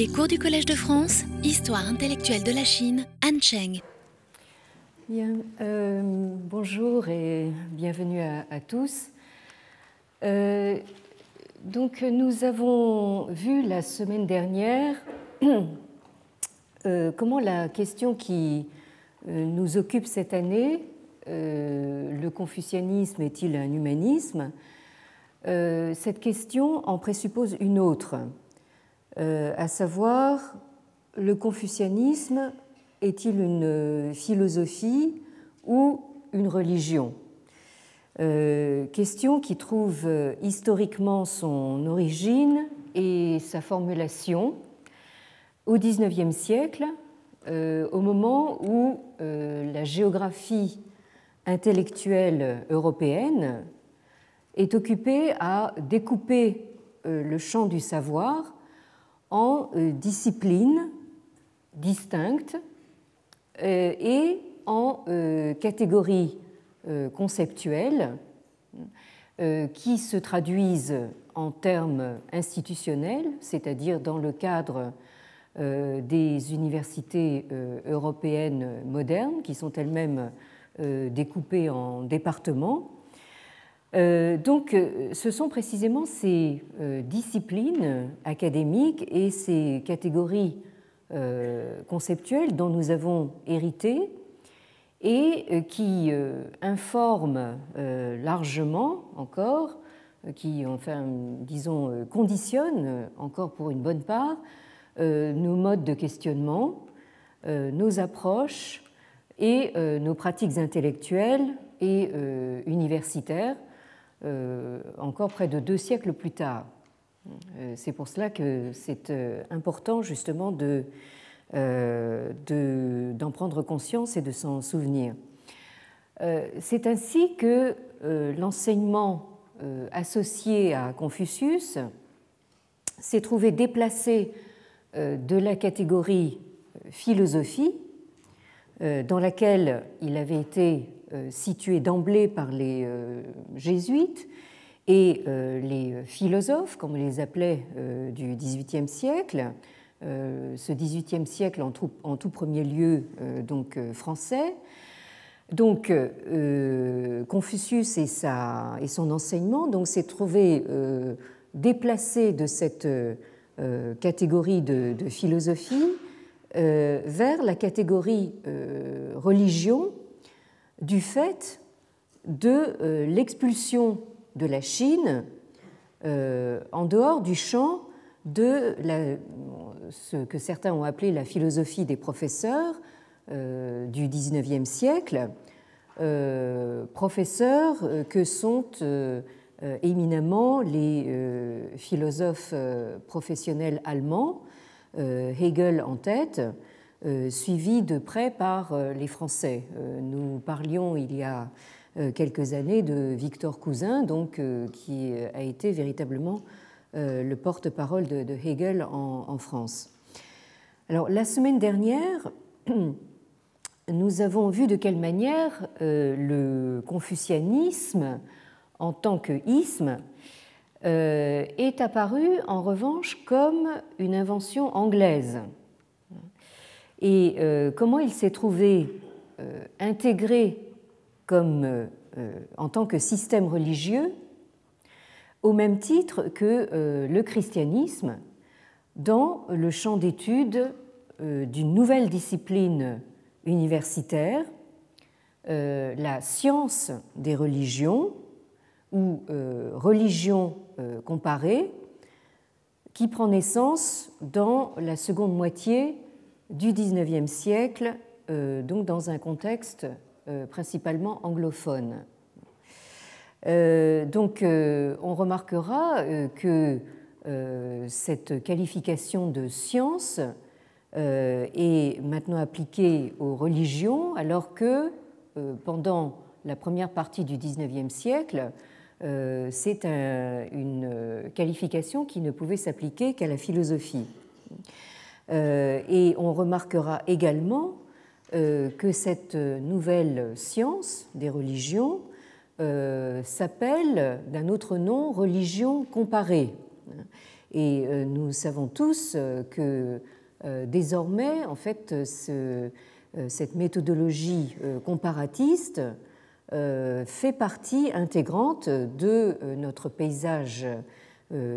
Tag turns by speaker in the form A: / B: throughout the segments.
A: Les cours du Collège de France, Histoire intellectuelle de la Chine, Anne Cheng.
B: Bien, euh, bonjour et bienvenue à, tous. Euh, donc, nous avons vu la semaine dernière euh, comment la question qui nous occupe cette année, le confucianisme est-il un humanisme? Cette question en présuppose une autre à savoir le confucianisme est-il une philosophie ou une religion? Euh, Question qui trouve euh, historiquement son origine et sa formulation au XIXe siècle, au moment où la géographie intellectuelle européenne est occupée à découper le champ du savoir en euh, disciplines distinctes euh, et en euh, catégories conceptuelles qui se traduisent en termes institutionnels, c'est-à-dire dans le cadre des universités européennes modernes, qui sont elles-mêmes découpées en départements, donc, euh, ce sont précisément ces euh, disciplines académiques et ces catégories conceptuelles dont nous avons hérité et qui informent largement encore, qui, enfin, disons, conditionnent encore pour une bonne part nos modes de questionnement, nos approches et nos pratiques intellectuelles et universitaires euh, encore près de deux siècles plus tard. Euh, c'est pour cela que c'est euh, important justement de, d'en prendre conscience et de s'en souvenir. C'est ainsi que l'enseignement associé à Confucius s'est trouvé déplacé de la catégorie philosophie, dans laquelle il avait été euh, situés d'emblée par les euh, jésuites et euh, les philosophes, comme on les appelait du XVIIIe siècle, ce XVIIIe siècle en tout, premier lieu donc français. Donc Confucius et, son enseignement donc s'est trouvé déplacé de cette catégorie de philosophie vers la catégorie religion du fait de euh, l'expulsion de la Chine euh, en dehors du champ de ce que certains ont appelé la philosophie des professeurs euh, du XIXe siècle, professeurs que sont éminemment les philosophes professionnels allemands, Hegel en tête, suivi de près par euh, les Français. Euh, nous parlions il y a quelques années de Victor Cousin, donc, qui a été véritablement le porte-parole de, Hegel en, France. Alors, la semaine dernière, nous avons vu de quelle manière le confucianisme, en tant que isme, est apparu en revanche comme une invention anglaise et euh, comment il s'est trouvé euh, intégré comme, euh, en tant que système religieux au même titre que le christianisme dans le champ d'étude d'une nouvelle discipline universitaire, la science des religions ou religion comparée, qui prend naissance dans la seconde moitié du XIXe siècle, euh, donc dans un contexte euh, principalement anglophone. Euh, donc on remarquera que cette qualification de science est maintenant appliquée aux religions, alors que pendant la première partie du XIXe siècle, c'est une qualification qui ne pouvait s'appliquer qu'à la philosophie. Euh, et on remarquera également euh, que cette nouvelle science des religions euh, s'appelle d'un autre nom religion comparée. Et nous savons tous que désormais, en fait, cette méthodologie comparatiste fait partie intégrante de notre paysage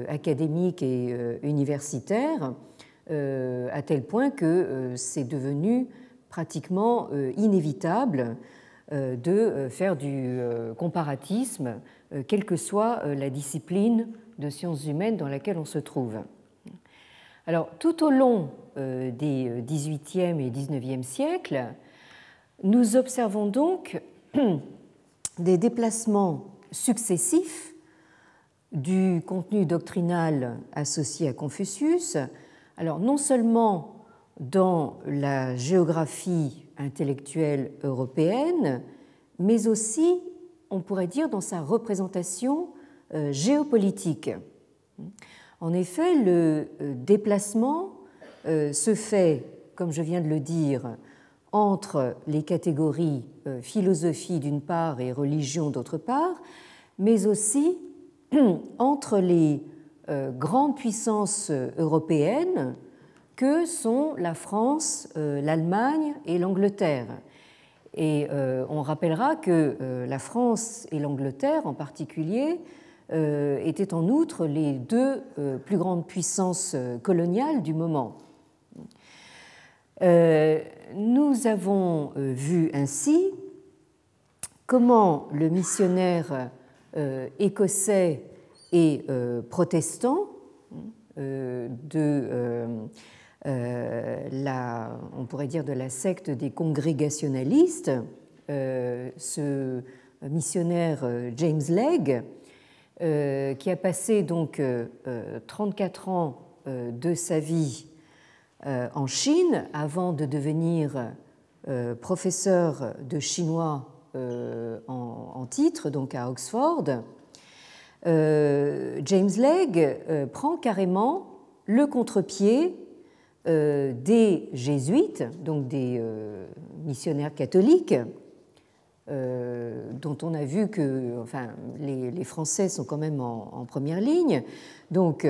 B: académique et universitaire, à tel point que c'est devenu pratiquement inévitable euh, de euh, faire du euh, comparatisme, quelle que soit la discipline de sciences humaines dans laquelle on se trouve. Alors, tout au long des XVIIIe et XIXe siècles, nous observons donc des déplacements successifs du contenu doctrinal associé à Confucius, alors non seulement dans la géographie intellectuelle européenne, mais aussi, on pourrait dire, dans sa représentation euh, géopolitique. En effet, le euh, déplacement euh, se fait, comme je viens de le dire, entre les catégories philosophie d'une part et religion d'autre part, mais aussi entre les grandes puissances européennes, que sont la France, euh, l'Allemagne et l'Angleterre. Et euh, on rappellera que euh, la France et l'Angleterre en particulier étaient en outre les deux plus grandes puissances coloniales du moment. Nous avons vu ainsi comment le missionnaire écossais et protestant de euh, la, on pourrait dire de la secte des congrégationalistes, euh, ce missionnaire euh, James Legge, qui a passé donc 34 ans de sa vie en Chine avant de devenir professeur de chinois en, titre, donc à Oxford. James Legge prend carrément le contre-pied euh, des jésuites, donc des euh, missionnaires catholiques, euh, dont on a vu que enfin, les, Français sont quand même en, première ligne. Donc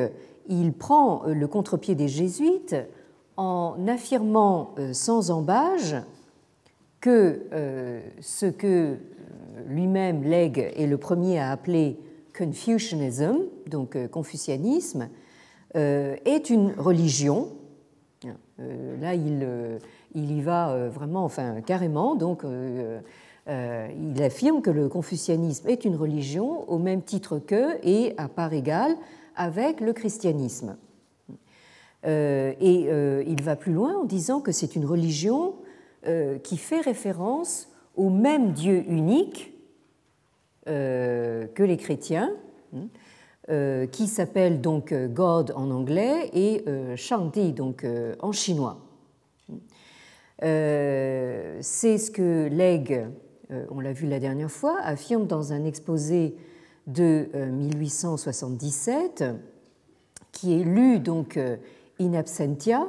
B: il prend le contre-pied des jésuites en affirmant sans embâge que ce que lui-même Legge est le premier à appeler Confucianism, donc confucianisme, est une religion euh, là, il, euh, il, y va euh, vraiment, enfin carrément, donc il affirme que le confucianisme est une religion au même titre que et à part égale avec le christianisme. et il va plus loin en disant que c'est une religion qui fait référence au même Dieu unique que les chrétiens, euh, qui s'appelle donc euh, God en anglais et euh, Shangdi donc en chinois. C'est ce que Legge, on l'a vu la dernière fois, affirme dans un exposé de 1877 qui est lu donc in absentia,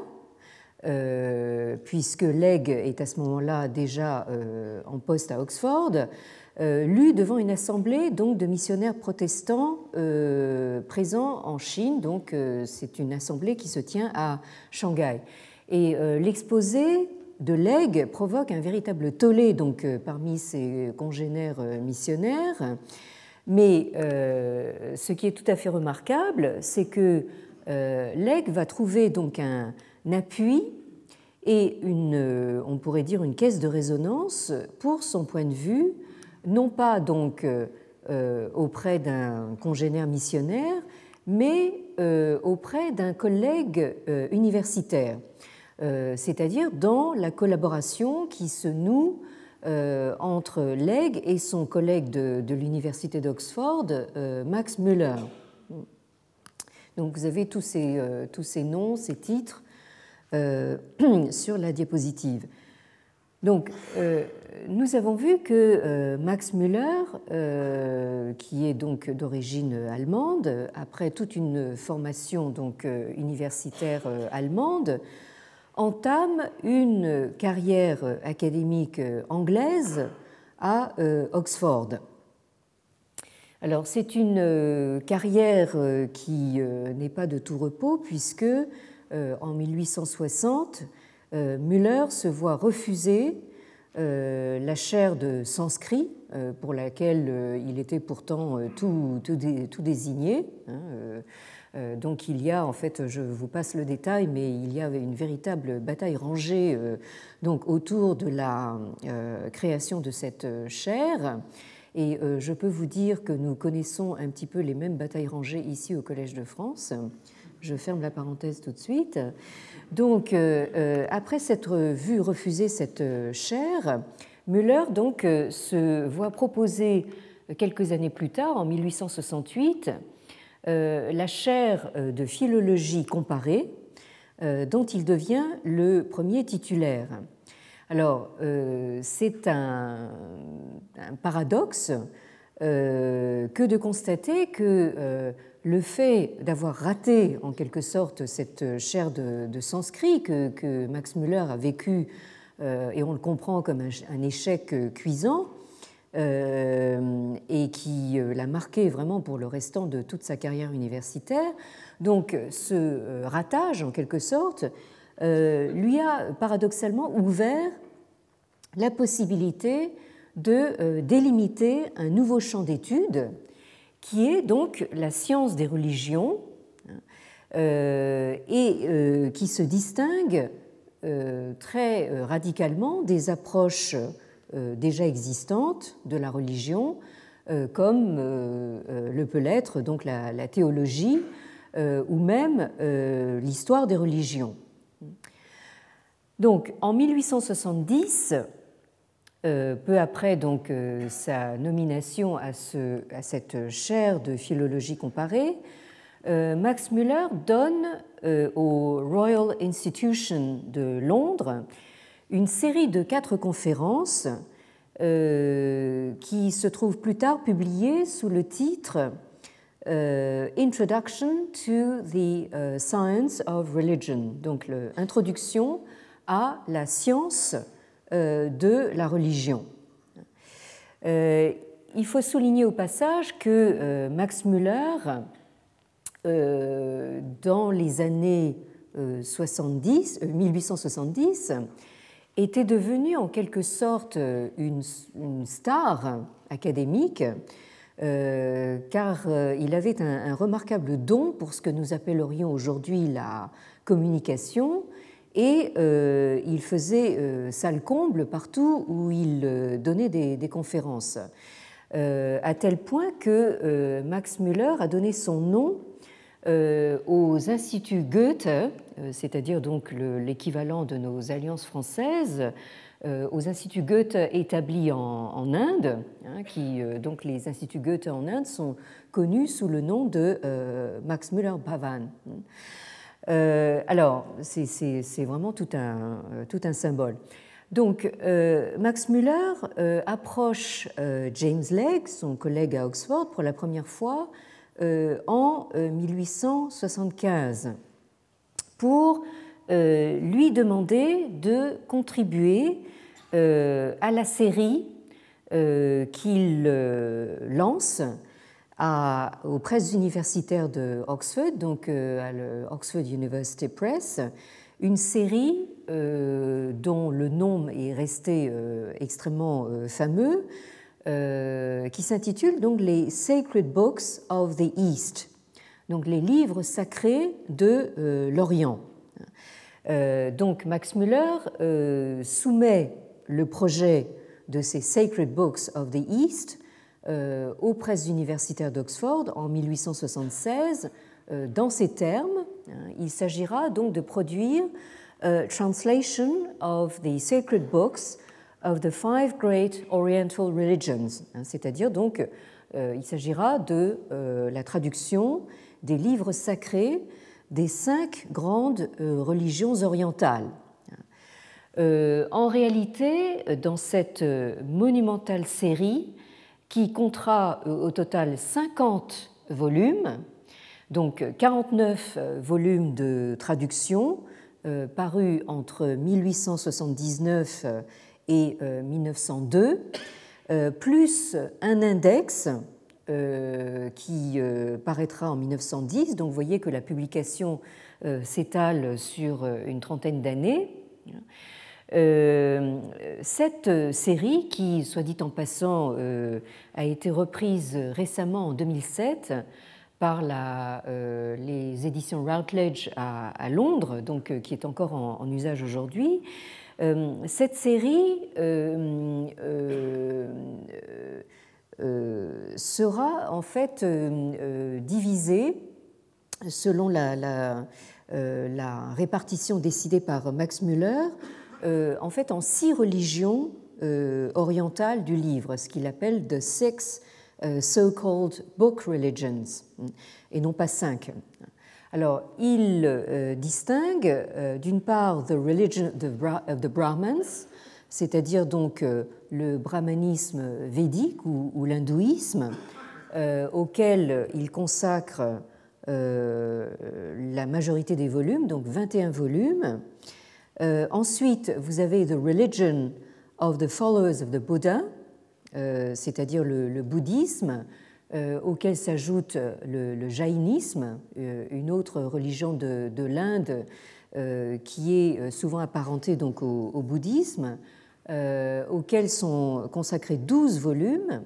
B: puisque Legge est à ce moment-là déjà en poste à Oxford, euh, lu devant une assemblée donc de missionnaires protestants euh, présents en Chine. Donc euh, c'est une assemblée qui se tient à Shanghai. Et l'exposé de Legge provoque un véritable tollé donc parmi ses congénères missionnaires. Mais ce qui est tout à fait remarquable, c'est que Legge va trouver donc un appui et une, on pourrait dire une caisse de résonance pour son point de vue non pas donc euh, euh, auprès d'un congénère missionnaire, mais euh, auprès d'un collègue universitaire, c'est-à-dire dans la collaboration qui se noue entre Legge et son collègue de, l'université d'Oxford, Max Müller. Donc vous avez tous ces, tous ces noms, ces titres sur la diapositive. Donc, nous avons vu que euh, Max Müller, euh, qui est donc d'origine allemande, après toute une formation donc euh, universitaire allemande, entame une carrière académique anglaise à Oxford. Alors c'est une carrière qui n'est pas de tout repos puisque en 1860, Müller se voit refuser la chaire de sanskrit pour laquelle il était pourtant tout, désigné. Hein, euh, donc il y a, en fait, je vous passe le détail, mais il y avait une véritable bataille rangée euh, donc, autour de la euh, création de cette chaire. Et je peux vous dire que nous connaissons un petit peu les mêmes batailles rangées ici au Collège de France. Je ferme la parenthèse tout de suite. Donc, après s'être vu refuser cette chaire, Müller donc, se voit proposer quelques années plus tard, en 1868, euh, la chaire euh, de philologie comparée, euh, dont il devient le premier titulaire. Alors, c'est un, paradoxe que de constater que le fait d'avoir raté en quelque sorte cette chaire de, sanskrit que, Max Müller a vécu, et on le comprend comme un échec cuisant, euh, et qui euh, l'a marqué vraiment pour le restant de toute sa carrière universitaire. Donc ce euh, ratage, en quelque sorte, lui a paradoxalement ouvert la possibilité de délimiter un nouveau champ d'études qui est donc la science des religions et qui se distingue très radicalement des approches euh, déjà existantes de la religion, euh, comme euh, le peut l'être donc la, théologie ou même l'histoire des religions. Donc en 1870, peu après donc sa nomination à, ce, à, cette chaire de philologie comparée, Max Müller donne au Royal Institution de Londres une série de quatre conférences euh, qui se trouvent plus tard publiées sous le titre euh, Introduction to the euh, Science of Religion, donc l'introduction à la science de la religion. il faut souligner au passage que Max Müller, dans les années 70, 1870, était devenu en quelque sorte une, star académique, euh, car euh, il avait un, remarquable don pour ce que nous appellerions aujourd'hui la communication, et euh, il faisait salle comble partout où il donnait des, conférences, à tel point que Max Müller a donné son nom aux instituts Goethe euh, c'est-à-dire donc l'équivalent de nos alliances françaises, euh, aux instituts Goethe établis en, Inde, hein, qui, euh, donc les instituts Goethe en Inde sont connus sous le nom de Max Müller Bhavan. alors, c'est vraiment tout un, tout un symbole. Donc, Max Müller approche James Legge, son collègue à Oxford, pour la première fois en 1875 pour euh, lui demander de contribuer euh, à la série euh, qu'il lance aux presses universitaires de Oxford, donc à l'Oxford University Press, une série dont le nom est resté extrêmement fameux, qui s'intitule donc les Sacred Books of the East, donc les livres sacrés de euh, l'Orient. Euh, donc Max Müller euh, soumet le projet de ces Sacred Books of the East aux presses universitaires d'Oxford en 1876 dans ces termes. Hein, il s'agira donc de produire a translation of the sacred books of the five great Oriental religions, hein, c'est-à-dire donc il s'agira de la traduction des livres sacrés des cinq grandes euh, religions orientales. Euh, en réalité, dans cette euh, monumentale série, qui comptera au total 50 volumes, donc 49 volumes de traduction, parus entre 1879 et 1902, plus un index qui paraîtra en 1910. Donc vous voyez que la publication s'étale sur une trentaine d'années. Cette série, qui, soit dit en passant, a été reprise récemment en 2007, par euh, les éditions Routledge à, Londres, donc, euh, qui est encore en, usage aujourd'hui. Euh, cette série sera en fait divisée selon la, la, la, répartition décidée par Max Müller, en fait en six religions orientales du livre, ce qu'il appelle The Six euh, so-called book religions, et non pas cinq. Alors, il euh, distingue euh, d'une part the religion of the Brahmins, c'est-à-dire donc le brahmanisme védique ou, l'hindouisme, auquel il consacre la majorité des volumes, donc 21 volumes. Ensuite, vous avez the religion of the followers of the Buddha, euh, c'est-à-dire le, bouddhisme, euh, auquel s'ajoute le, jaïnisme, euh, une autre religion de, l'Inde qui est souvent apparentée donc au, bouddhisme, auquel sont consacrés 12 volumes.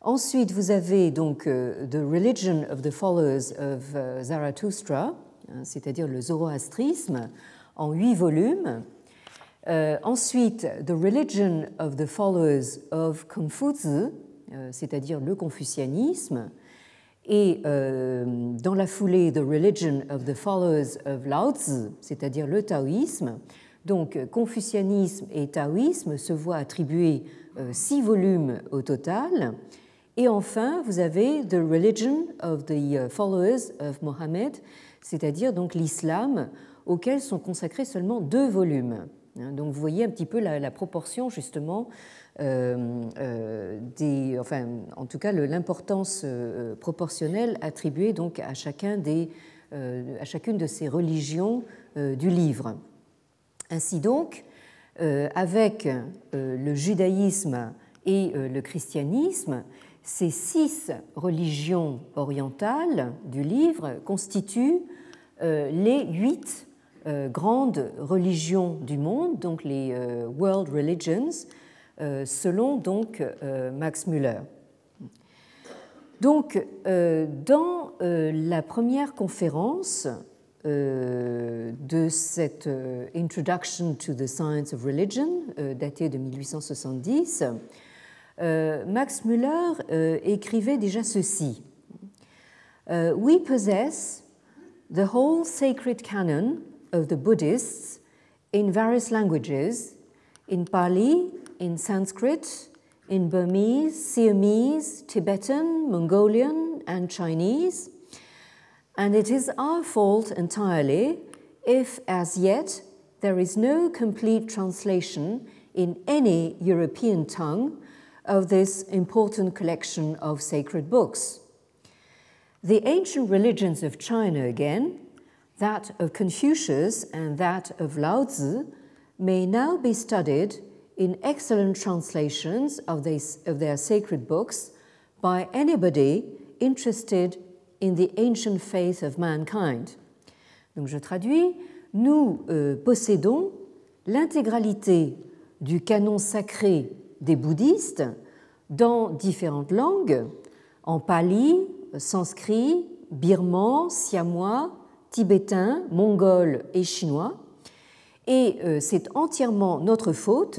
B: Ensuite, vous avez donc The Religion of the Followers of Zarathustra, hein, c'est-à-dire le zoroastrisme, en huit volumes. Euh, ensuite, The Religion of the Followers of Confucius, euh, c'est-à-dire le confucianisme, et euh, dans la foulée, The Religion of the Followers of Lao Tzu, c'est-à-dire le taoïsme. Donc, confucianisme et taoïsme se voient attribuer six volumes au total. Et enfin, vous avez The Religion of the Followers of Mohammed, c'est-à-dire donc l'islam, auquel sont consacrés seulement deux volumes. Hein, donc vous voyez un petit peu la, proportion justement euh, euh, des, enfin, en tout cas l'importance euh, proportionnelle attribuée donc à, chacun des, à chacune de ces religions du livre. Ainsi donc, avec le judaïsme et le christianisme, ces six religions orientales du livre constituent les huit grandes religions du monde, donc les euh, World Religions, euh, selon donc Max Müller. Donc, dans la première conférence de cette Introduction to the Science of Religion, datée de 1870, Max Müller écrivait déjà ceci. We possess the whole sacred canon of the Buddhists in various languages in Pali, in Sanskrit, in Burmese, Siamese, Tibetan, Mongolian, and Chinese. And it is our fault entirely if, as yet, there is no complete translation in any European tongue of this important collection of sacred books. The ancient religions of China, again, that of Confucius and that of Lao Tzu may now be studied in excellent translations of, of their sacred books by anybody interested in the ancient faith of mankind. Donc je traduis, nous euh, possédons l'intégralité du canon sacré des bouddhistes dans différentes langues, en pali, sanskrit, birman, siamois, tibétain, mongol et chinois, et euh, c'est entièrement notre faute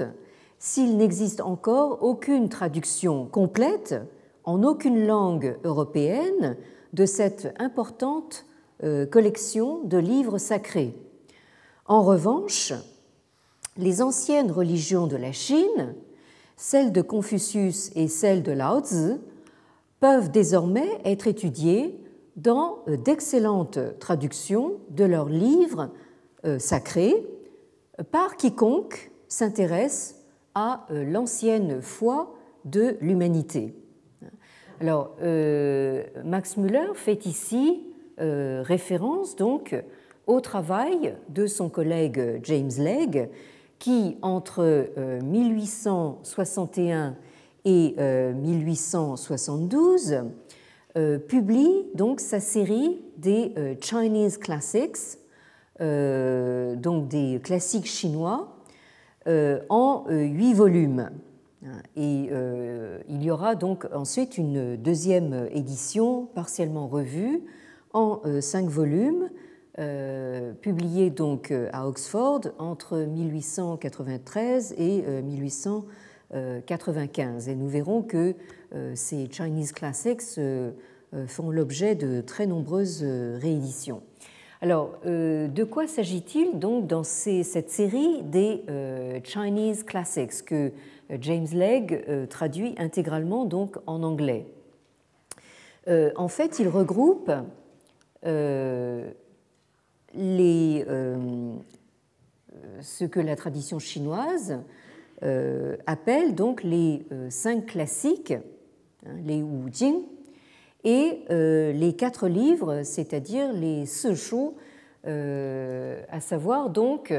B: s'il n'existe encore aucune traduction complète en aucune langue européenne de cette importante euh, collection de livres sacrés. En revanche, les anciennes religions de la Chine, celles de Confucius et celles de Lao Tzu, peuvent désormais être étudiées dans euh, d'excellentes traductions de leurs livres euh, sacrés par quiconque s'intéresse à euh, l'ancienne foi de l'humanité. Alors, Max Müller fait ici référence donc au travail de son collègue James Legge, qui entre 1861 et 1872 publie donc sa série des Chinese Classics, donc des classiques chinois, en huit volumes. Et il y aura donc ensuite une deuxième édition partiellement revue en cinq volumes euh, publié donc euh, à Oxford entre 1893 et 1895. Euh, et nous verrons que ces Chinese Classics font l'objet de très nombreuses rééditions. Alors, de quoi s'agit-il donc dans cette série des Chinese Classics que James Legge traduit intégralement donc en anglais? En fait, il regroupe euh, ce que la tradition chinoise euh, appelle donc les euh, cinq classiques, les Wu Jing, et les quatre livres, c'est-à-dire les Shu, à savoir donc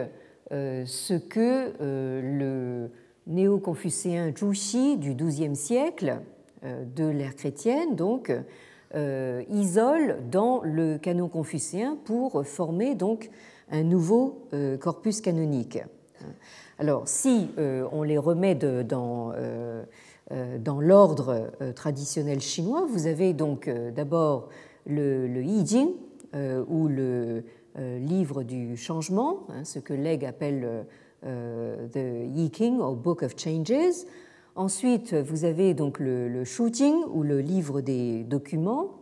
B: ce que le néo-confucéen Zhu Xi du XIIe siècle de l'ère chrétienne donc euh, isole dans le canon confucéen pour former donc un nouveau euh, corpus canonique. Alors, si euh, on les remet dans, dans l'ordre traditionnel chinois, vous avez donc d'abord le, le I Ching, ou le livre du changement, hein, ce que Legge appelle the Yi King, ou Book of Changes. Ensuite, vous avez donc le, shooting ou le livre des documents,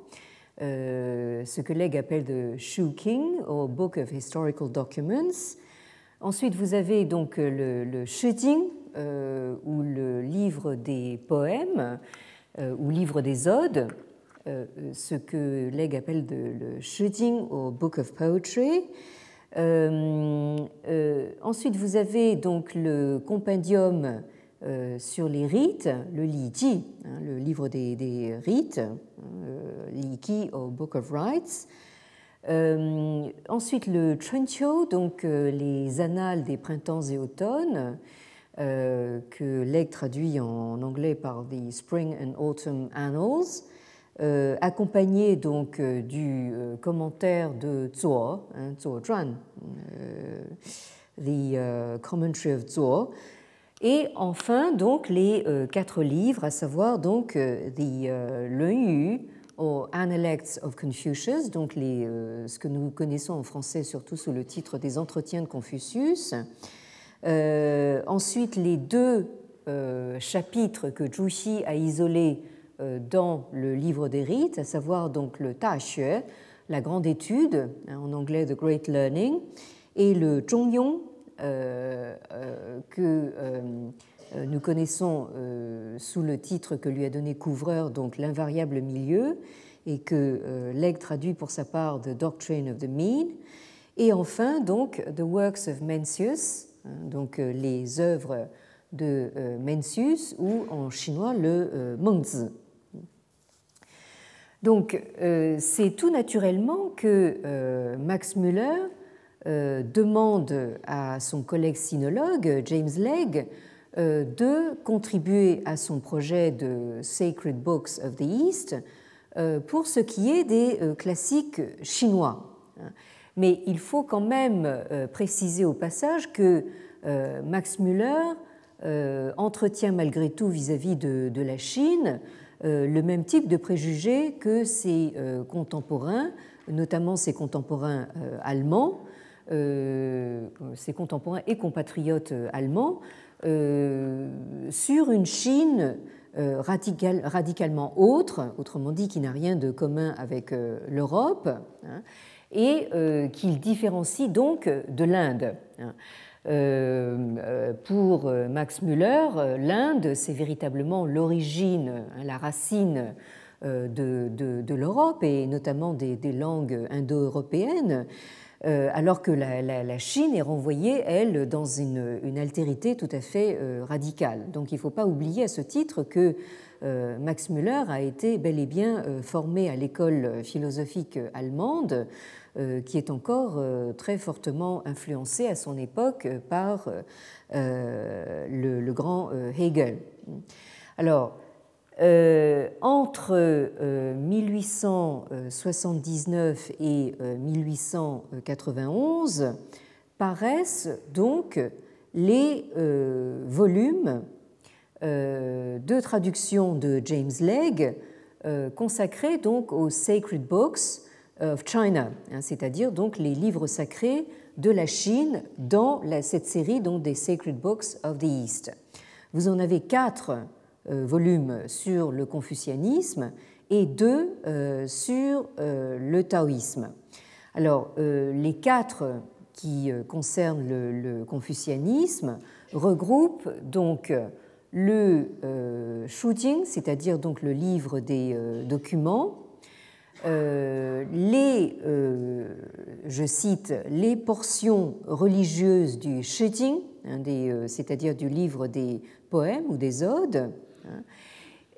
B: euh, ce que Legge appelle le Shu King ou Book of Historical Documents. Ensuite, vous avez donc le, le shooting euh, ou le livre des poèmes euh, ou livre des odes, ce que Legge appelle le shooting ou Book of Poetry. ensuite, vous avez donc le compendium euh, sur les rites, le Li Ji, hein, le livre des, rites, euh, Li Qi au Book of Rites. Euh, ensuite, le Chunqiu, donc les annales des printemps et automnes, que Legge traduit en anglais par The Spring and Autumn Annals, accompagné donc du commentaire de Zuo, hein, Zuo Zhuan, The Commentary of Zuo, et enfin, donc, les euh, quatre livres, à savoir donc euh, The euh, Yu Analects of Confucius, donc ce que nous connaissons en français surtout sous le titre des Entretiens de Confucius. Ensuite, les deux chapitres que Zhu a isolés dans le livre des rites, à savoir donc le Ta Xue, la grande étude, hein, en anglais The Great Learning, et le Zhongyong, euh, euh, que euh, nous connaissons sous le titre que lui a donné Couvreur, donc l'invariable milieu, et que Legge traduit pour sa part The Doctrine of the Mean. Et enfin, donc, The Works of Mencius, donc les œuvres de Mencius, ou en chinois le Mengzi. Donc, c'est tout naturellement que Max Müller euh, demande à son collègue sinologue, James Legge, euh, de contribuer à son projet de Sacred Books of the East euh, pour ce qui est des classiques chinois. Mais il faut quand même préciser au passage que Max Müller entretient malgré tout vis-à-vis de, la Chine le même type de préjugés que ses contemporains, notamment ses contemporains allemands, euh, ses contemporains et compatriotes euh, allemands, euh, sur une Chine radicalement autre, autrement dit qui n'a rien de commun avec l'Europe, hein, et qu'il différencie donc de l'Inde. Hein. pour Max Müller, l'Inde, c'est véritablement l'origine, hein, la racine de, l'Europe et notamment des langues indo-européennes. Euh, alors que la, Chine est renvoyée, elle, dans une, altérité tout à fait euh, radicale. Donc il ne faut pas oublier à ce titre que euh, Max Müller a été bel et bien formé à l'école philosophique allemande, qui est encore très fortement influencée à son époque par le, grand Hegel. Alors, entre 1879 et 1891 paraissent donc les volumes de traduction de James Legge consacrés donc aux Sacred Books of China, hein, c'est-à-dire donc les livres sacrés de la Chine dans cette série donc des Sacred Books of the East. Vous en avez quatre euh, volumes sur le confucianisme et deux euh, sur euh, le taoïsme. Alors, les quatre qui concernent le, confucianisme regroupent donc le Shujing, c'est-à-dire donc le livre des documents, euh, les, euh, je cite, les portions religieuses du Shijing, euh, c'est-à-dire du livre des poèmes ou des odes, hein,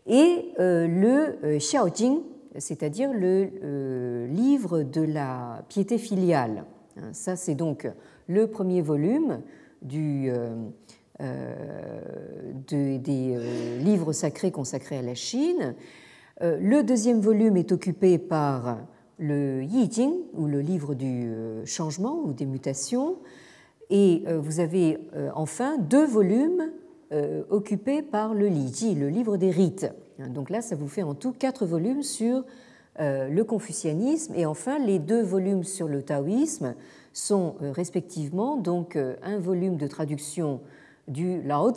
B: et le Xiaojing, c'est-à-dire le livre de la piété filiale. Hein. Ça, c'est donc le premier volume des livres sacrés consacrés à la Chine. Euh, le deuxième volume est occupé par le Yi Jing, ou le livre du euh, changement ou des mutations, et euh, vous avez enfin deux volumes occupés par le Li Ji, le livre des rites. Donc là, ça vous fait en tout quatre volumes sur le confucianisme, et enfin les deux volumes sur le taoïsme sont respectivement donc un volume de traduction du Lao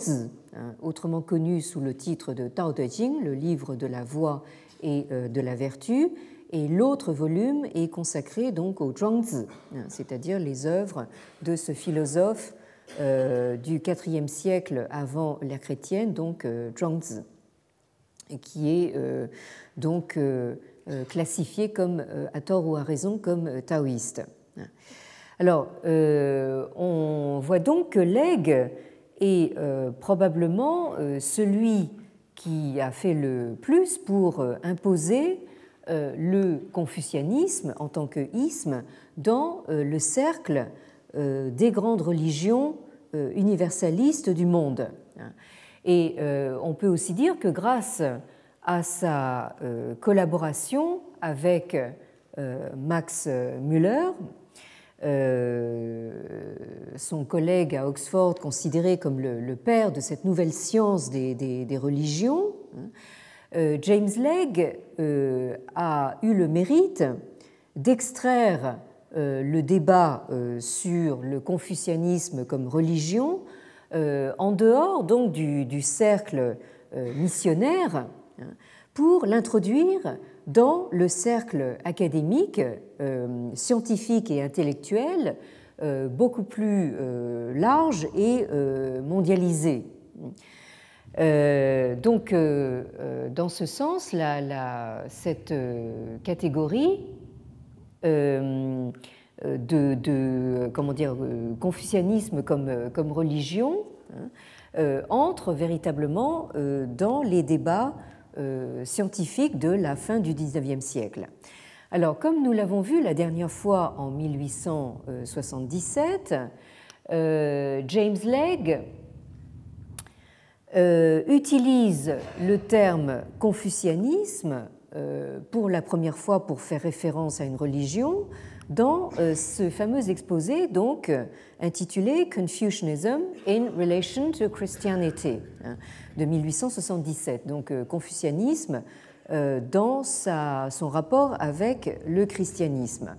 B: hein, autrement connu sous le titre de Tao Te Ching, le livre de la voix et euh, de la vertu, et l'autre volume est consacré donc au Zhuangzi, hein, c'est-à-dire les œuvres de ce philosophe euh, du IVe siècle avant l'ère chrétienne, donc euh, Zhuangzi, qui est donc classifié comme, à tort ou à raison, comme taoïste. Alors, on voit donc que Legge est euh, probablement euh, celui qui a fait le plus pour euh, imposer le confucianisme en tant que isme dans le cercle des grandes religions universalistes du monde. Et on peut aussi dire que grâce à sa collaboration avec Max Müller, son collègue à Oxford, considéré comme le, père de cette nouvelle science des, religions, hein, euh, James Legge euh, a eu le mérite d'extraire le débat sur le confucianisme comme religion en dehors donc du, cercle missionnaire hein, pour l'introduire dans le cercle académique, euh, scientifique et intellectuel euh, beaucoup plus euh, large et mondialisé. donc, dans ce sens, cette catégorie de, comment dire, confucianisme comme, religion hein, entre véritablement dans les débats scientifique de la fin du XIXe siècle. Alors, comme nous l'avons vu la dernière fois en 1877, euh, James Legge euh, utilise le terme confucianisme pour la première fois pour faire référence à une religion dans ce fameux exposé donc intitulé Confucianism in Relation to Christianity. Hein de 1877, donc euh, confucianisme euh, dans son rapport avec le christianisme.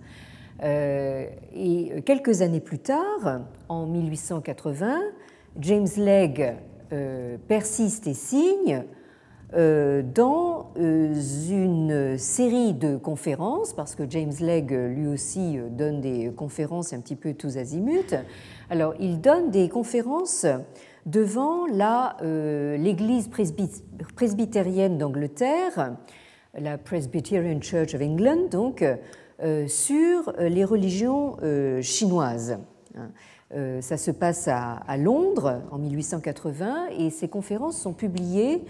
B: Euh, et quelques années plus tard, en 1880, James Legge persiste et signe dans une série de conférences, parce que James Legge lui aussi donne des conférences un petit peu tous azimuts. Alors, il donne des conférences devant euh, l'Église presbytérienne d'Angleterre, la Presbyterian Church of England, donc, euh, sur les religions euh, chinoises. ça se passe à, Londres en 1880 et ces conférences sont publiées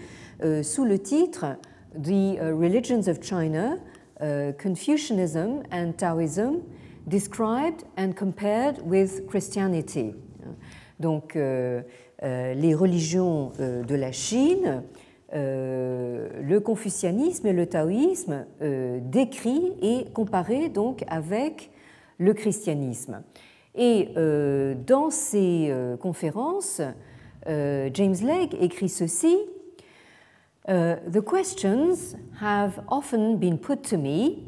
B: sous le titre The Religions of China, Confucianism and Taoism, Described and Compared with Christianity. Donc, euh, les religions euh, de la Chine, le confucianisme et le taoïsme décrit et comparé donc avec le christianisme. Et dans ces conférences, James Legge écrit ceci Uh, the questions have often been put to me,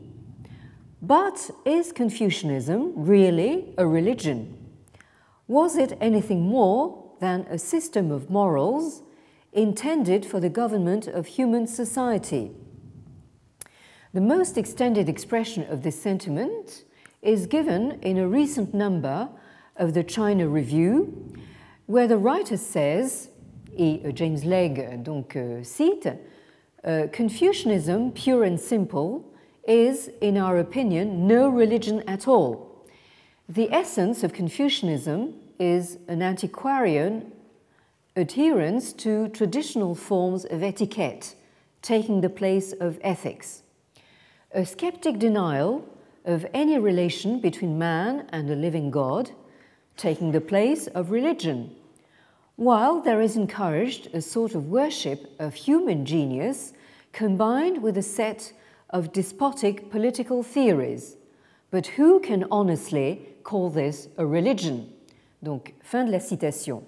B: but is Confucianism really a religion? Was it anything more than a system of morals intended for the government of human society? The most extended expression of this sentiment is given in a recent number of the China Review, where the writer says et euh, James Legge euh, donc euh, cite euh, Confucianism, pure and simple, is, in our opinion, no religion at all. The essence of Confucianism is an antiquarian adherence to traditional forms of etiquette, taking the place of ethics. A skeptic denial of any relation between man and a living God, taking the place of religion while there is encouraged a sort of worship of human genius combined with a set of despotic political theories. But who can honestly call this a religion? Donc, fin de la citation.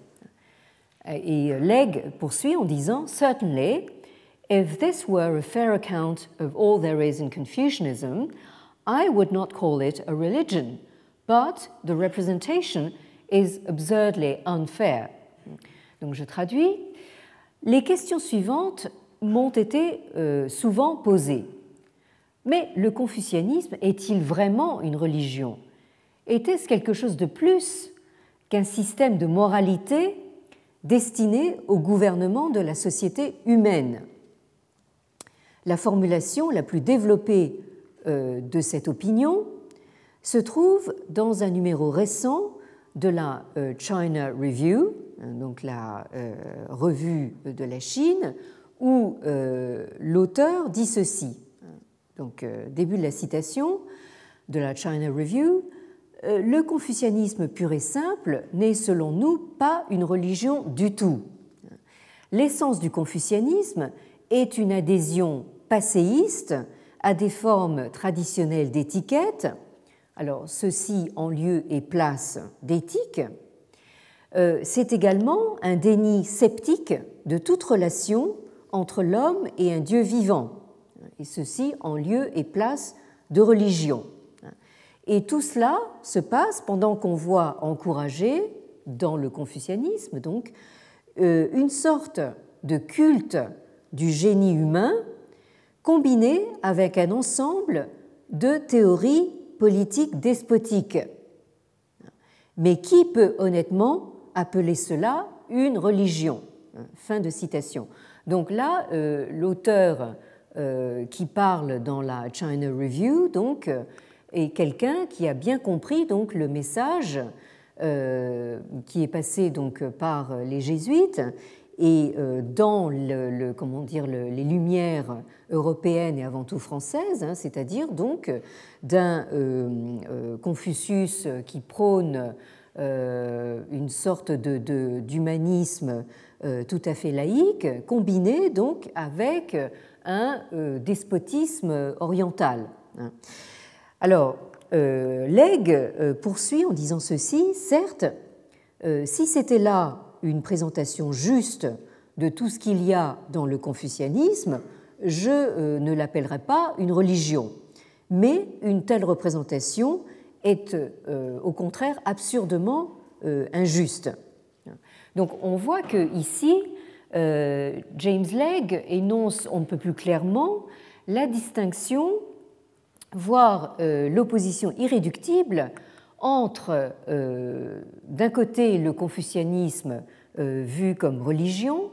B: Euh, Et Legge poursuit en disant Certainly, if this were a fair account of all there is in Confucianism, I would not call it a religion, but the representation is absurdly unfair. Donc je traduis. Les questions suivantes m'ont été euh, souvent posées. Mais le confucianisme est-il vraiment une religion? Était-ce quelque chose de plus qu'un système de moralité destiné au gouvernement de la société humaine? La formulation la plus développée euh, de cette opinion se trouve dans un numéro récent de la euh, China Review, donc la euh, revue de la Chine, où euh, l'auteur dit ceci. Donc, début de la citation de la China Review. Le confucianisme pur et simple n'est selon nous pas une religion du tout. L'essence du confucianisme est une adhésion passéiste à des formes traditionnelles d'étiquette alors ceci en lieu et place d'éthique, euh, c'est également un déni sceptique de toute relation entre l'homme et un Dieu vivant, et ceci en lieu et place de religion. Et tout cela se passe pendant qu'on voit encourager dans le confucianisme donc euh, une sorte de culte du génie humain combiné avec un ensemble de théories politique despotique. Mais qui peut honnêtement appeler cela une religion Fin de citation. Donc là, euh, l'auteur euh, qui parle dans la China Review donc, euh, est quelqu'un qui a bien compris donc, le message qui est passé donc, par les jésuites et dans le, comment dire, les lumières européennes et avant tout françaises, hein, c'est-à-dire donc d'un Confucius qui prône une sorte d'humanisme tout à fait laïque, combiné donc avec un despotisme oriental. Hein. Alors, Legge poursuit en disant ceci, certes, si c'était là une présentation juste de tout ce qu'il y a dans le confucianisme, je euh, ne l'appellerai pas une religion. Mais une telle représentation est euh, au contraire absurdement euh, injuste. Donc on voit que ici, James Legge énonce on ne peut plus clairement la distinction, voire l'opposition irréductible entre d'un côté le confucianisme euh, vu comme religion,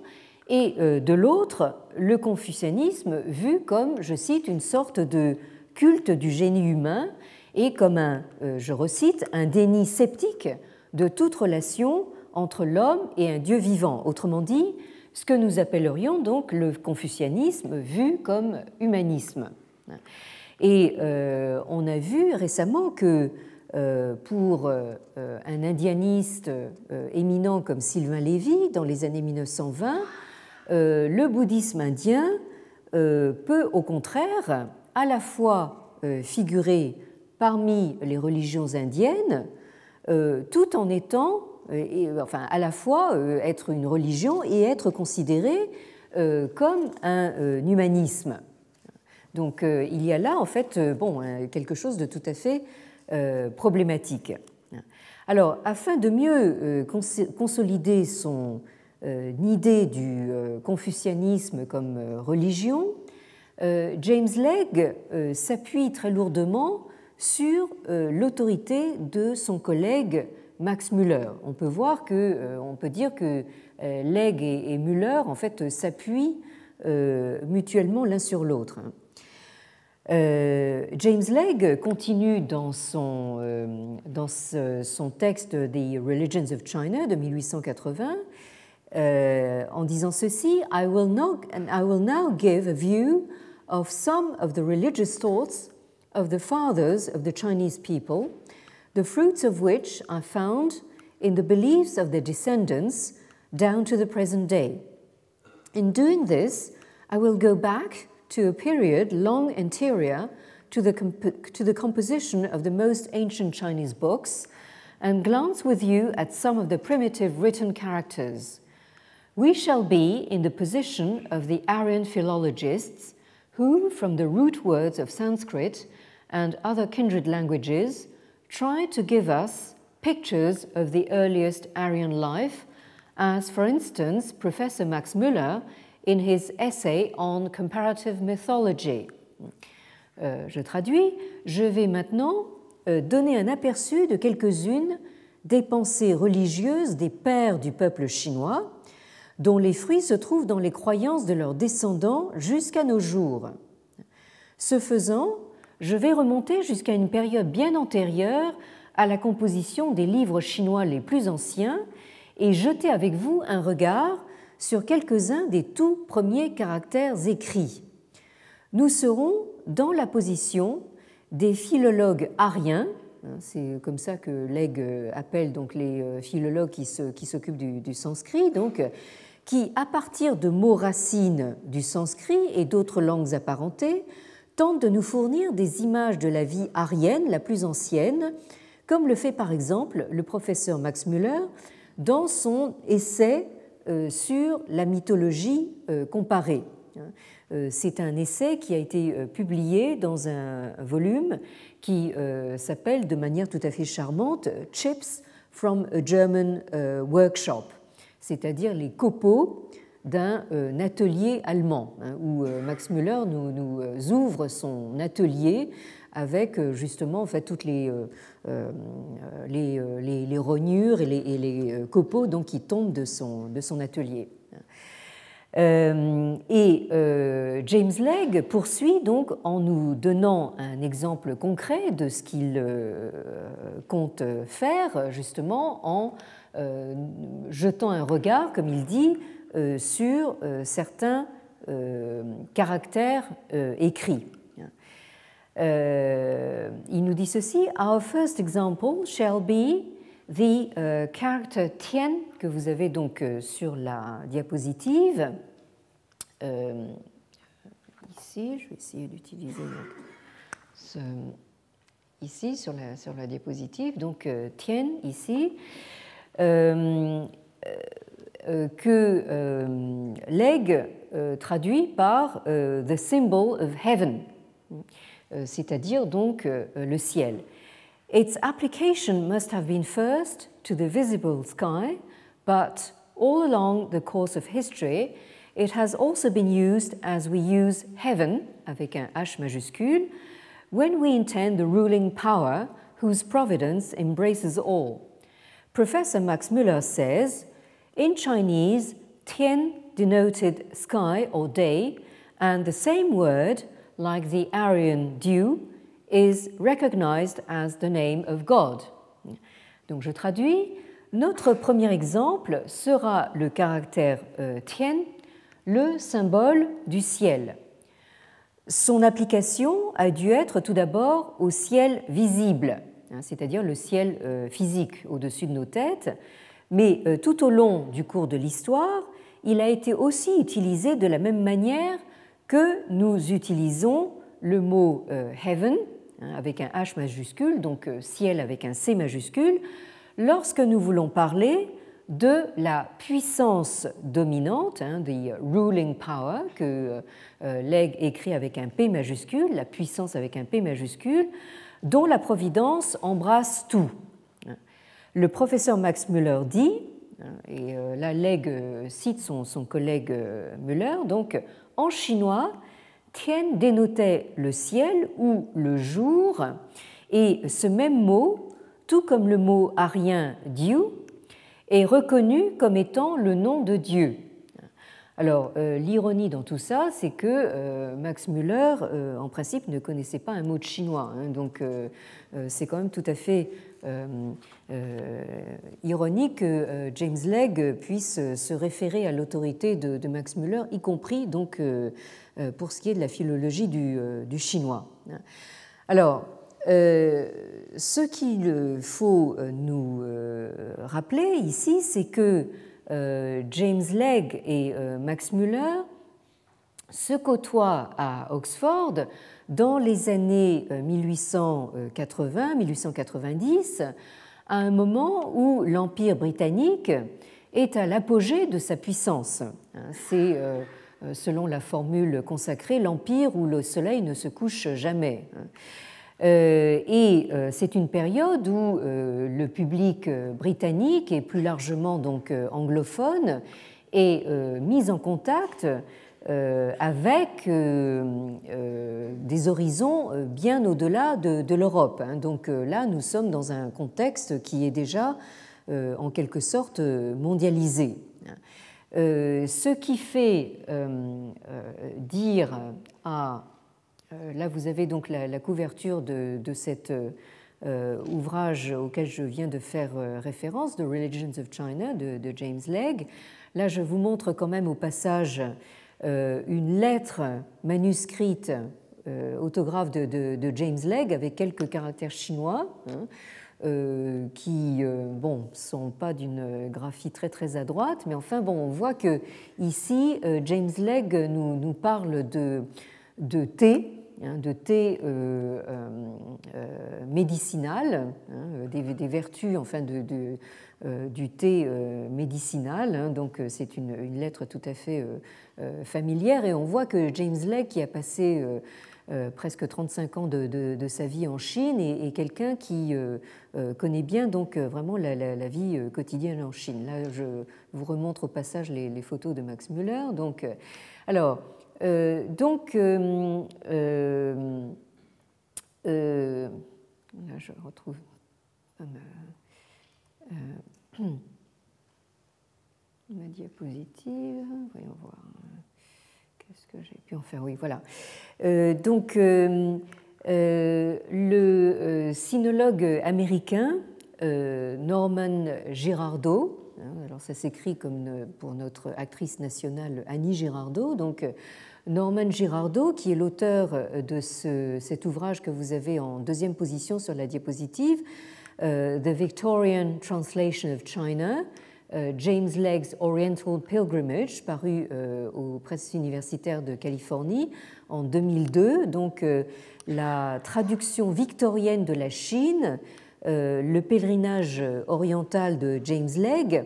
B: et euh, de l'autre, le confucianisme vu comme, je cite, une sorte de culte du génie humain et comme un, euh, je recite, un déni sceptique de toute relation entre l'homme et un Dieu vivant. Autrement dit, ce que nous appellerions donc le confucianisme vu comme humanisme. Et on a vu récemment que euh, pour euh, un indianiste euh, éminent comme Sylvain Lévy dans les années 1920, le bouddhisme indien peut au contraire à la fois figurer parmi les religions indiennes, tout en étant, enfin à la fois être une religion et être considéré comme un humanisme. Donc il y a là en fait bon, quelque chose de tout à fait problématique. Alors, afin de mieux euh, consolider son euh, idée du euh, confucianisme comme religion, James Legge s'appuie très lourdement sur l'autorité de son collègue Max Müller. On peut voir que, on peut dire que Legge et Müller en fait s'appuient mutuellement l'un sur l'autre. Euh, James Legge continue dans son, euh, dans son texte The Religions of China de 1880 euh, en disant ceci I will, now, I will now give a view of some of the religious thoughts of the fathers of the Chinese people, the fruits of which are found in the beliefs of their descendants down to the present day. In doing this, I will go back to a period long anterior to the, comp- to the composition of the most ancient Chinese books and glance with you at some of the primitive written characters. We shall be in the position of the Aryan philologists who, from the root words of Sanskrit and other kindred languages, try to give us pictures of the earliest Aryan life, as, for instance, Professor Max Müller in his essay on comparative mythology. Euh, je traduis. Je vais maintenant euh, donner un aperçu de quelques-unes des pensées religieuses des pères du peuple chinois, dont les fruits se trouvent dans les croyances de leurs descendants jusqu'à nos jours. Ce faisant, je vais remonter jusqu'à une période bien antérieure à la composition des livres chinois les plus anciens et jeter avec vous un regard sur quelques-uns des tout premiers caractères écrits. Nous serons dans la position des philologues ariens, hein, c'est comme ça que Legge appelle donc les euh, philologues qui s'occupent du, du, sanskrit, donc, qui, à partir de mots racines du sanskrit et d'autres langues apparentées, tentent de nous fournir des images de la vie arienne la plus ancienne, comme le fait par exemple le professeur Max Müller dans son essai euh, sur la mythologie euh, comparée. Euh, c'est un essai qui a été publié dans un volume qui s'appelle de manière tout à fait charmante Chips from a German Workshop, c'est-à-dire les copeaux d'un atelier allemand, hein, où Max Müller nous, nous, ouvre son atelier avec justement en fait toutes les euh, les, euh, rognures et les, euh, copeaux donc, qui tombent de son, de son atelier. et James Legge poursuit donc en nous donnant un exemple concret de ce qu'il compte faire justement en jetant un regard, comme il dit, sur certains caractères écrits. Euh, il nous dit ceci Our first example shall be the character tien que vous avez donc euh, sur la diapositive. Euh, ici, je vais essayer d'utiliser ici sur la, sur la diapositive, donc euh, tien ici, euh, que Legge traduit par the symbol of heaven. Euh, c'est-à-dire donc euh, le ciel. Its application must have been first to the visible sky, but all along the course of history, it has also been used as we use heaven, avec un H majuscule, when we intend the ruling power whose providence embraces all. Professor Max Müller says, in Chinese, tian denoted sky or day, and the same word like the Aryan dew, is recognized as the name of God. Donc je traduis. Notre premier exemple sera le caractère euh, le symbole du ciel. Son application a dû être tout d'abord au ciel visible, hein, c'est-à-dire le ciel euh, physique au-dessus de nos têtes, mais euh, tout au long du cours de l'histoire, il a été aussi utilisé de la même manière que nous utilisons le mot heaven hein, avec un H majuscule, donc ciel avec un C majuscule, lorsque nous voulons parler de la puissance dominante, hein, the ruling power, que euh, écrit avec un P majuscule, la puissance avec un P majuscule, dont la providence embrasse tout. Le professeur Max Müller dit, hein, et euh, là Legge euh, cite son, son collègue Müller, donc en chinois, Tien dénotait le ciel ou le jour, et ce même mot, tout comme le mot arien Dieu, est reconnu comme étant le nom de Dieu. Alors, euh, l'ironie dans tout ça, c'est que euh, Max Müller, euh, en principe, ne connaissait pas un mot de chinois. Hein, donc, c'est quand même tout à fait ironique que James Legge puisse se référer à l'autorité de, Max Müller, y compris donc, pour ce qui est de la philologie du, chinois. Alors, euh, ce qu'il faut euh, nous euh, rappeler ici, c'est que James Legge et Max Müller se côtoient à Oxford dans les années 1880-1890, à un moment où l'Empire britannique est à l'apogée de sa puissance. C'est, selon la formule consacrée, l'Empire où le soleil ne se couche jamais. Euh, et euh, c'est une période où euh, le public britannique et plus largement donc anglophone est mis en contact avec des horizons bien au-delà de, l'Europe. Hein. Donc là, nous sommes dans un contexte qui est déjà en quelque sorte mondialisé. Ce qui fait dire à euh, là, vous avez donc la, couverture de, cet euh, ouvrage auquel je viens de faire euh, référence, The Religions of China, de, James Legge. Là, je vous montre quand même au passage une lettre manuscrite, autographe de, James Legge, avec quelques caractères chinois. Hein, qui bon sont pas d'une graphie très très à droite, mais enfin bon on voit que ici James Legge nous, nous parle de, de thé Hein, de thé euh, euh, euh, médicinal, hein, des, vertus enfin de, du thé médicinal. Donc c'est une, lettre tout à fait familière et on voit que James Legge, qui a passé presque 35 ans de, sa vie en Chine, est, quelqu'un qui connaît bien donc vraiment la, vie quotidienne en Chine. Là, je vous remontre au passage les, photos de Max Müller. Donc, alors, euh, donc, euh, euh, là, je retrouve ma diapositive. Voyons voir. Qu'est-ce que j'ai pu en faire Oui, voilà. donc, le sinologue américain Norman Girardot, hein, alors ça s'écrit comme pour notre actrice nationale Annie Girardot, donc Norman Girardot, qui est l'auteur euh, de cet ouvrage que vous avez en deuxième position sur la diapositive, euh, The Victorian Translation of China, euh, James Legg's Oriental Pilgrimage, paru aux presses universitaires de Californie en 2002. Donc, la traduction victorienne de la Chine, le pèlerinage oriental de James Legge.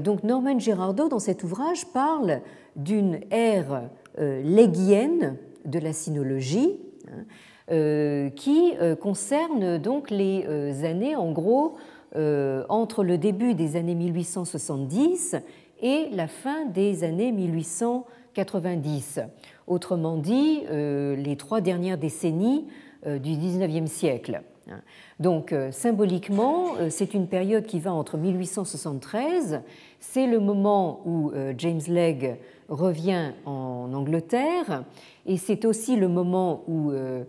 B: Donc, Norman Girardot, dans cet ouvrage, parle d'une ère euh, léguienne de la sinologie, hein, euh, qui euh, concerne donc les années, en gros, entre le début des années 1870 et la fin des années 1890. Autrement dit, les trois dernières décennies du XIXe siècle. Donc symboliquement, c'est une période qui va entre 1873, c'est le moment où James Legge revient en Angleterre et c'est aussi le moment où euh, euh,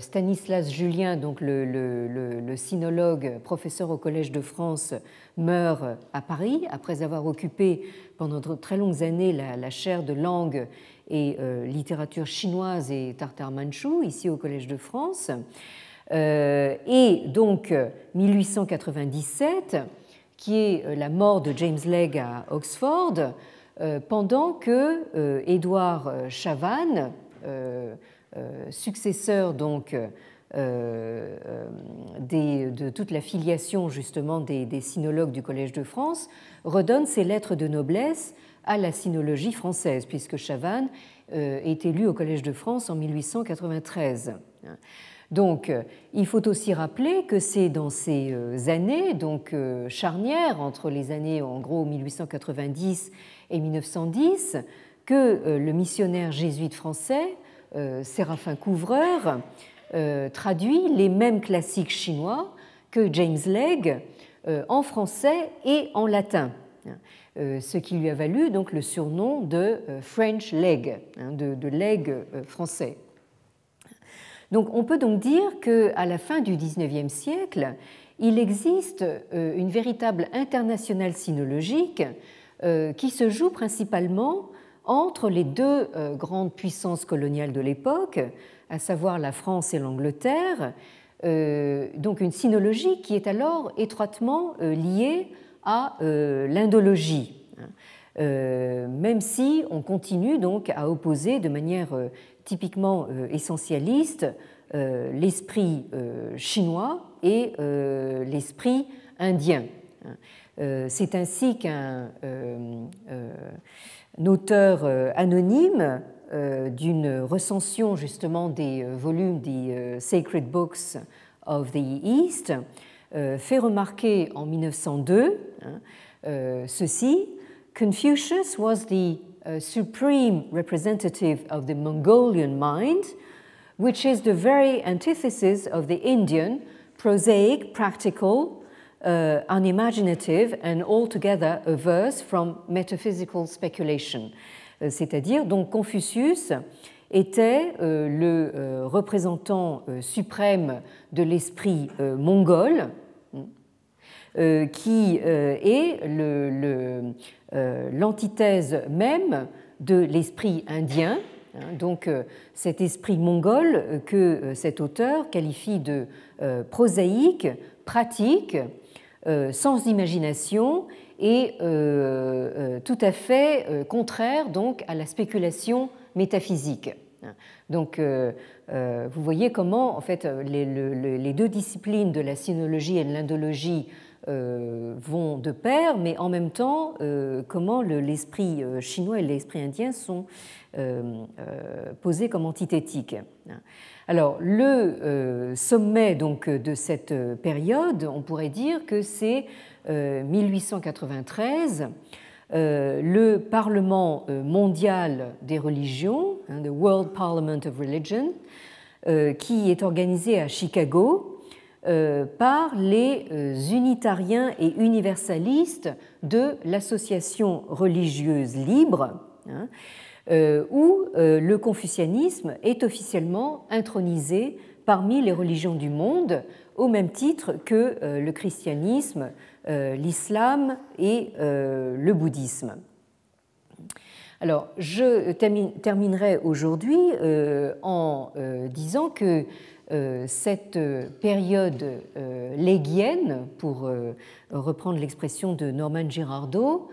B: Stanislas Julien, donc le, sinologue, professeur au Collège de France, meurt à Paris après avoir occupé pendant de très longues années la, chaire de langue et euh, littérature chinoise et tartare manchou ici au Collège de France. et donc 1897, qui est la mort de James Legge à Oxford, pendant que Édouard Chavannes, successeur donc de toute la filiation justement des, des, sinologues du Collège de France, redonne ses lettres de noblesse à la sinologie française, puisque Chavannes est élu au Collège de France en 1893. Donc, euh, il faut aussi rappeler que c'est dans ces euh, années, donc euh, charnières entre les années en gros 1890 et 1910, que le missionnaire jésuite français Séraphin Couvreur traduit les mêmes classiques chinois que James Legge en français et en latin, ce qui lui a valu donc le surnom de French Legge, hein, de, de Legge français. Donc on peut donc dire qu'à la fin du XIXe siècle, il existe euh, une véritable internationale sinologique euh, qui se joue principalement entre les deux euh, grandes puissances coloniales de l'époque, à savoir la France et l'Angleterre, donc une sinologie qui est alors étroitement liée à l'indologie. même si on continue donc à opposer de manière typiquement euh, essentialiste euh, l'esprit euh, chinois et l'esprit indien. C'est ainsi qu'un auteur anonyme d'une recension justement des volumes des Sacred Books of the East fait remarquer en 1902 hein, ceci Confucius was the supreme representative of the Mongolian mind, which is the very antithesis of the Indian, prosaic, practical, uh, unimaginative, and altogether averse from metaphysical speculation. Euh, c'est-à-dire, donc, Confucius était euh, le euh, représentant euh, suprême de l'esprit mongol, euh, qui est l'antithèse même de l'esprit indien, hein, donc cet esprit mongol que cet auteur qualifie de prosaïque, pratique, sans imagination et tout à fait contraire donc à la spéculation métaphysique. Donc, vous voyez comment, en fait, les, les deux disciplines de la sinologie et de l'indologie euh, vont de pair, mais en même temps, euh, comment l'esprit euh, chinois et l'esprit indien sont posés comme antithétiques. Alors, le sommet donc, de cette période, on pourrait dire que c'est 1893, le Parlement mondial des religions, hein, the World Parliament of Religion, qui est organisé à Chicago euh, par les euh, unitariens et universalistes de l'association religieuse libre, hein, euh, où le confucianisme est officiellement intronisé parmi les religions du monde, au même titre que le christianisme, l'islam et le bouddhisme. Alors, je terminerai aujourd'hui en disant que euh, cette période euh, léguienne, pour euh, reprendre l'expression de Norman Girardot,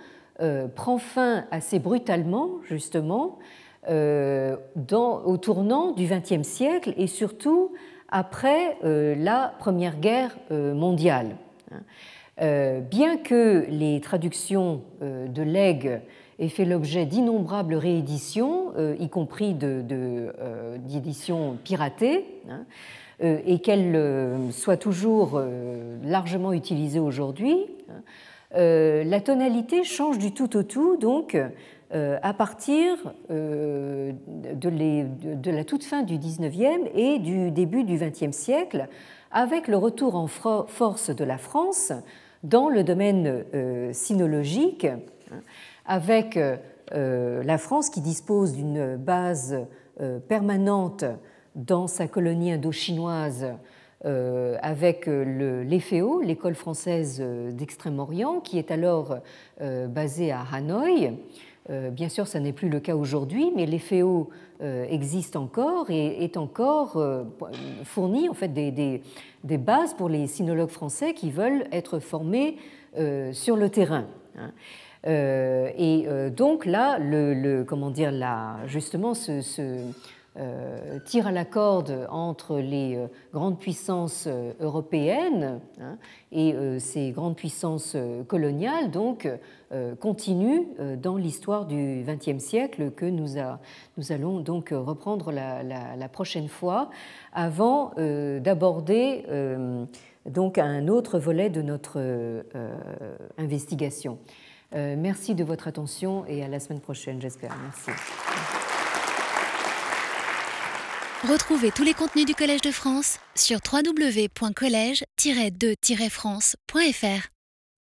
B: prend fin assez brutalement, justement, au tournant du XXe siècle et surtout après la Première Guerre mondiale. Bien que les traductions de Legge et fait l'objet d'innombrables rééditions, euh, y compris d'éditions de, piratées, hein, euh, et qu'elles euh, soient toujours largement utilisées aujourd'hui. Hein, la tonalité change du tout au tout, donc, à partir de, de, la toute fin du XIXe et du début du XXe siècle, avec le retour en force de la France dans le domaine sinologique. Hein, avec euh, euh, la France qui dispose d'une base euh, permanente dans sa colonie indo-chinoise avec l'EFEO, l'école française d'Extrême-Orient, qui est alors basée à Hanoï. Bien sûr, ça n'est plus le cas aujourd'hui, mais l'EFEO existe encore et est encore fournit en fait des, des, bases pour les sinologues français qui veulent être formés sur le terrain. Hein. et donc là, comment dire, là, justement, ce, euh, tire à la corde entre les euh, grandes puissances euh, européennes hein, et ces grandes puissances coloniales, donc, continue dans l'histoire du XXe siècle que nous, allons donc reprendre la, la prochaine fois, avant d'aborder donc un autre volet de notre investigation. Merci de votre attention et à la semaine prochaine, j'espère. Merci.
A: Retrouvez tous les contenus du Collège de France sur www.colège-2-france.fr.